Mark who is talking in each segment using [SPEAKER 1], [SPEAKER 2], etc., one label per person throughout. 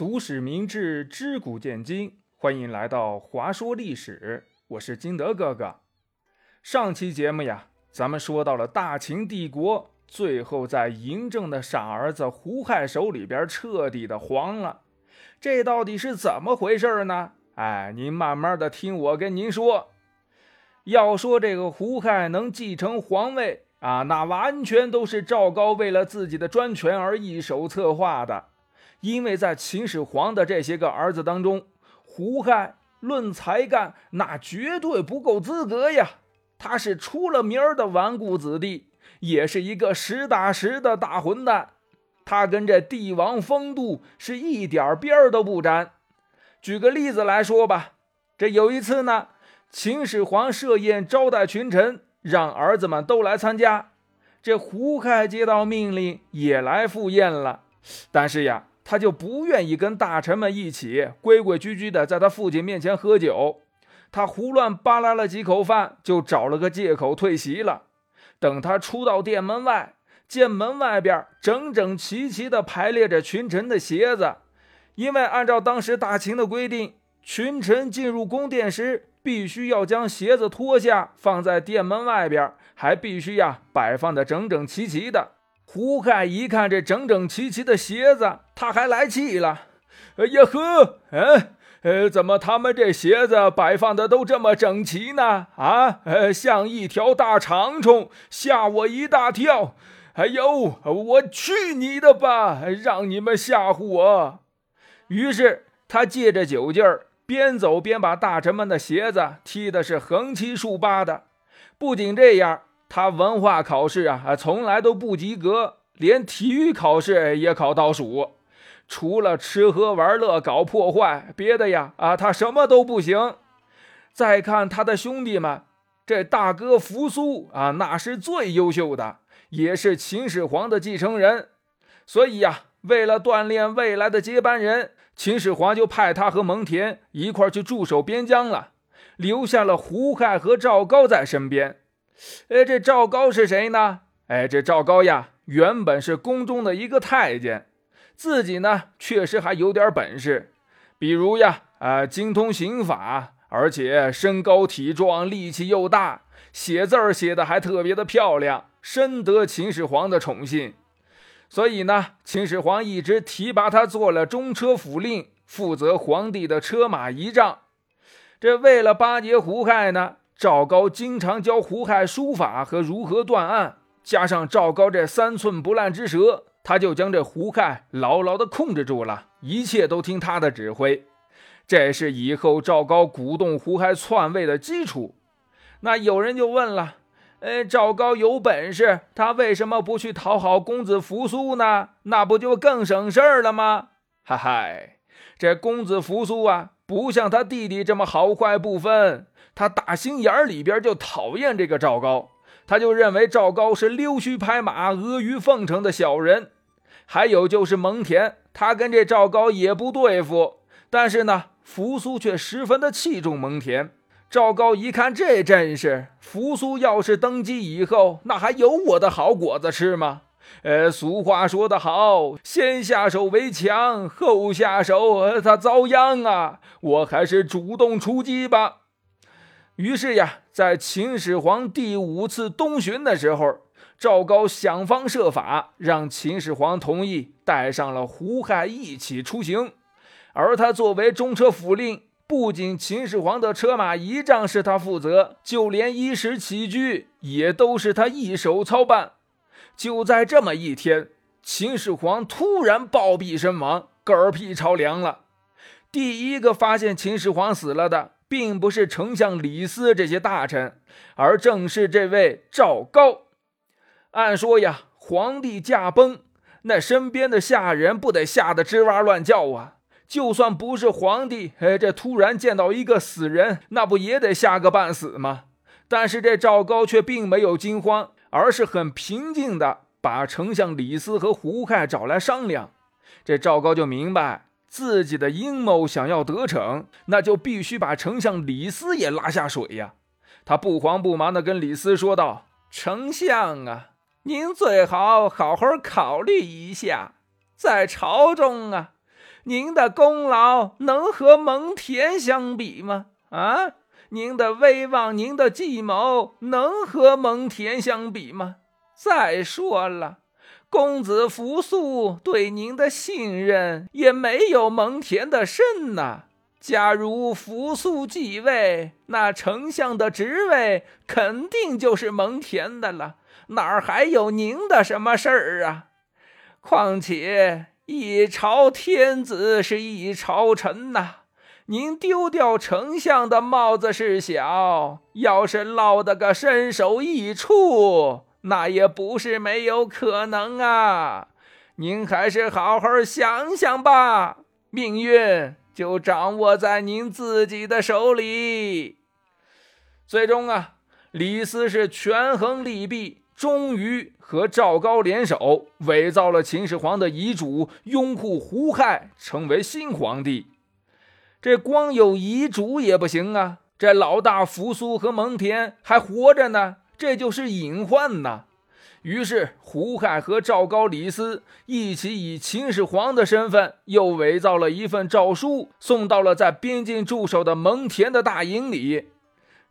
[SPEAKER 1] 读史明智，知古见今。欢迎来到华说历史，我是金德哥哥。上期节目呀，咱们说到了大秦帝国最后在嬴政的傻儿子胡亥手里边彻底的黄了，这到底是怎么回事呢？哎，您慢慢的听我跟您说。要说这个胡亥能继承皇位啊，那完全都是赵高为了自己的专权而一手策划的。因为在秦始皇的这些个儿子当中，胡亥论才干那绝对不够资格呀。他是出了名的纨绔子弟，也是一个实打实的大混蛋。他跟这帝王风度是一点边儿都不沾。举个例子来说吧，这有一次呢，秦始皇设宴招待群臣，让儿子们都来参加。这胡亥接到命令也来赴宴了，但是呀。他就不愿意跟大臣们一起规规矩矩的在他父亲面前喝酒，他胡乱扒拉了几口饭，就找了个借口退席了。等他出到殿门外，见门外边整整齐齐的排列着群臣的鞋子，因为按照当时大秦的规定，群臣进入宫殿时必须要将鞋子脱下放在殿门外边，还必须呀摆放的整整齐齐的。胡亥一看这整整齐齐的鞋子，他还来气了。哎呀呵，嗯，呃，怎么他们这鞋子摆放的都这么整齐呢？啊，呃，像一条大长虫，吓我一大跳。哎呦，我去你的吧，让你们吓唬我！于是他借着酒劲儿，边走边把大臣们的鞋子踢的是横七竖八的。不仅这样。他文化考试啊，从来都不及格，连体育考试也考倒数。除了吃喝玩乐搞破坏，别的呀啊，他什么都不行。再看他的兄弟们，这大哥扶苏啊，那是最优秀的，也是秦始皇的继承人。所以呀，为了锻炼未来的接班人，秦始皇就派他和蒙恬一块去驻守边疆了，留下了胡亥和赵高在身边。哎，这赵高是谁呢？哎，这赵高呀，原本是宫中的一个太监，自己呢确实还有点本事，比如呀，啊，精通刑法，而且身高体壮，力气又大，写字儿写的还特别的漂亮，深得秦始皇的宠信。所以呢，秦始皇一直提拔他做了中车府令，负责皇帝的车马仪仗。这为了巴结胡亥呢。赵高经常教胡亥书法和如何断案，加上赵高这三寸不烂之舌，他就将这胡亥牢牢地控制住了，一切都听他的指挥。这是以后赵高鼓动胡亥篡位的基础。那有人就问了：，呃，赵高有本事，他为什么不去讨好公子扶苏呢？那不就更省事儿了吗？嗨嗨，这公子扶苏啊，不像他弟弟这么好坏不分。他打心眼里边就讨厌这个赵高，他就认为赵高是溜须拍马、阿谀奉承的小人。还有就是蒙恬，他跟这赵高也不对付，但是呢，扶苏却十分的器重蒙恬。赵高一看这阵势，扶苏要是登基以后，那还有我的好果子吃吗？呃，俗话说得好，先下手为强，后下手他遭殃啊！我还是主动出击吧。于是呀，在秦始皇第五次东巡的时候，赵高想方设法让秦始皇同意带上了胡亥一起出行。而他作为中车府令，不仅秦始皇的车马仪仗是他负责，就连衣食起居也都是他一手操办。就在这么一天，秦始皇突然暴毙身亡，嗝屁朝凉了。第一个发现秦始皇死了的。并不是丞相李斯这些大臣，而正是这位赵高。按说呀，皇帝驾崩，那身边的下人不得吓得吱哇乱叫啊！就算不是皇帝，哎，这突然见到一个死人，那不也得吓个半死吗？但是这赵高却并没有惊慌，而是很平静的把丞相李斯和胡亥找来商量。这赵高就明白。自己的阴谋想要得逞，那就必须把丞相李斯也拉下水呀！他不慌不忙地跟李斯说道：“丞相啊，您最好好好考虑一下，在朝中啊，
[SPEAKER 2] 您的功劳能和蒙恬相比吗？啊，您的威望、您的计谋能和蒙恬相比吗？再说了，公子扶苏对您的信任也没有蒙恬的深呐。假如扶苏继位，那丞相的职位肯定就是蒙恬的了，哪儿还有您的什么事儿啊？况且一朝天子是一朝臣呐，您丢掉丞相的帽子是小，要是落得个身首异处，那也不是没有可能啊。您还是好好想想吧，命运。就掌握在您自己的手里。最终啊，李斯是权衡利弊，终于和赵高联手，伪造了秦始皇的遗嘱，拥护胡亥，成为新皇帝。这光有遗嘱也不行啊，这老大扶苏和蒙恬还活着呢，这就是隐患呐。于是，胡亥和赵高、李斯一起以秦始皇的身份，又伪造了一份诏书，送到了在边境驻守的蒙恬的大营里。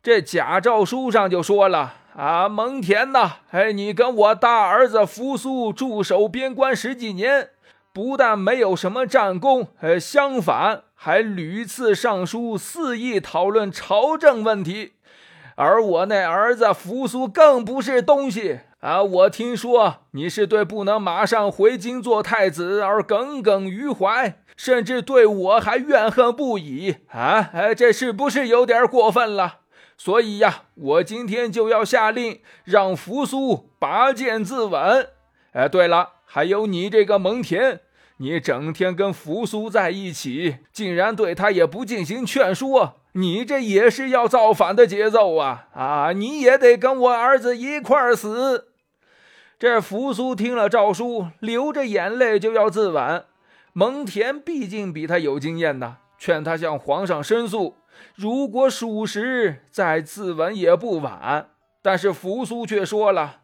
[SPEAKER 2] 这假诏书上就说了：“啊，蒙恬呐，哎，你跟我大儿子扶苏驻守边关十几年，不但没有什么战功，呃，相反还屡次上书，肆意讨论朝政问题。而我那儿子扶苏更不是东西。”啊！我听说你是对不能马上回京做太子而耿耿于怀，甚至对我还怨恨不已啊！哎，这是不是有点过分了？所以呀，我今天就要下令让扶苏拔剑自刎。哎，对了，还有你这个蒙恬，你整天跟扶苏在一起，竟然对他也不进行劝说。你这也是要造反的节奏啊！啊，你也得跟我儿子一块儿死。这扶苏听了诏书，流着眼泪就要自刎。蒙恬毕竟比他有经验呐，劝他向皇上申诉，如果属实，再自刎也不晚。但是扶苏却说了：“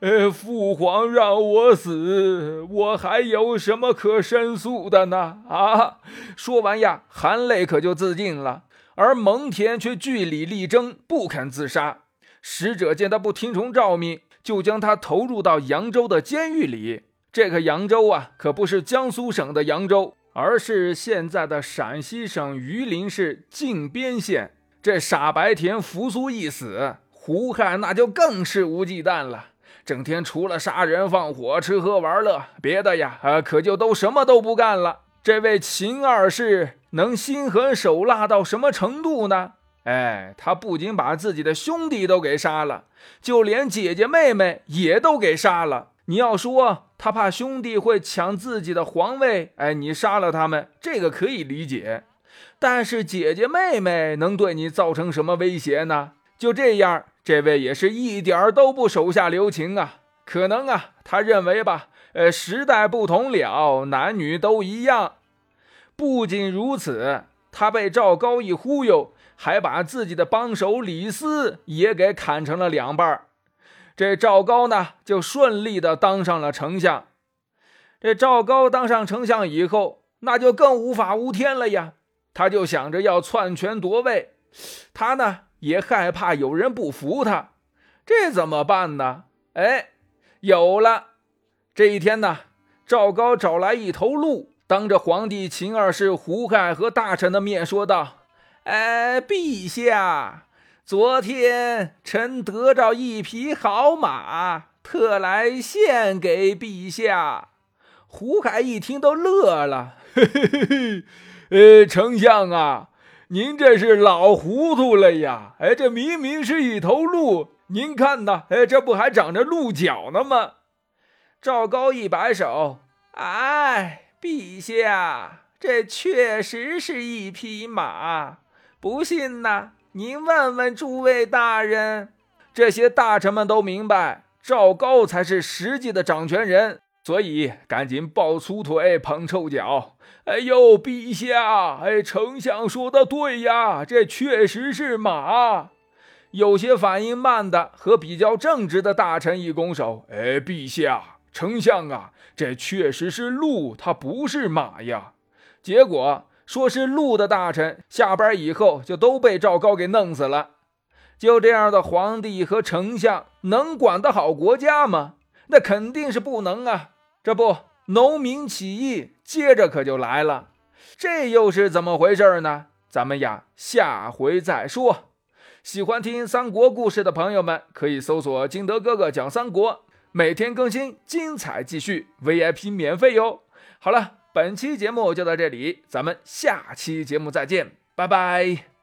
[SPEAKER 2] 呃，父皇让我死，我还有什么可申诉的呢？”啊！说完呀，含泪可就自尽了。而蒙恬却据理力争，不肯自杀。使者见他不听从诏命。就将他投入到扬州的监狱里。这个扬州啊，可不是江苏省的扬州，而是现在的陕西省榆林市靖边县。这傻白甜扶苏一死，胡亥那就更肆无忌惮了，整天除了杀人放火、吃喝玩乐，别的呀，呃，可就都什么都不干了。这位秦二世能心狠手辣到什么程度呢？哎，他不仅把自己的兄弟都给杀了，就连姐姐妹妹也都给杀了。你要说他怕兄弟会抢自己的皇位，哎，你杀了他们，这个可以理解。但是姐姐妹妹能对你造成什么威胁呢？就这样，这位也是一点都不手下留情啊。可能啊，他认为吧，呃，时代不同了，男女都一样。不仅如此，他被赵高一忽悠。还把自己的帮手李斯也给砍成了两半这赵高呢，就顺利的当上了丞相。这赵高当上丞相以后，那就更无法无天了呀。他就想着要篡权夺位，他呢也害怕有人不服他，这怎么办呢？哎，有了！这一天呢，赵高找来一头鹿，当着皇帝秦二世胡亥和大臣的面说道。哎，陛下，昨天臣得着一匹好马，特来献给陛下。胡亥一听都乐了，嘿嘿嘿嘿，呃，丞相啊，您这是老糊涂了呀！哎，这明明是一头鹿，您看呐，哎，这不还长着鹿角呢吗？赵高一摆手，哎，陛下，这确实是一匹马。不信呐？您问问诸位大人。这些大臣们都明白，赵高才是实际的掌权人，所以赶紧抱粗腿、捧臭脚。哎呦，陛下！哎，丞相说的对呀，这确实是马。有些反应慢的和比较正直的大臣一拱手：“哎，陛下，丞相啊，这确实是鹿，它不是马呀。”
[SPEAKER 1] 结果说是鹿的大臣下班以后就都被赵高给弄死了。就这样的皇帝和丞相能管得好国家吗？那肯定是不能啊！这不，农民起义接着可就来了，这又是怎么回事呢？咱们呀，下回再说。喜欢听三国故事的朋友们，可以搜索“金德哥哥讲三国”，每天更新，精彩继续，VIP 免费哟。好了，本期节目就到这里，咱们下期节目再见，拜拜。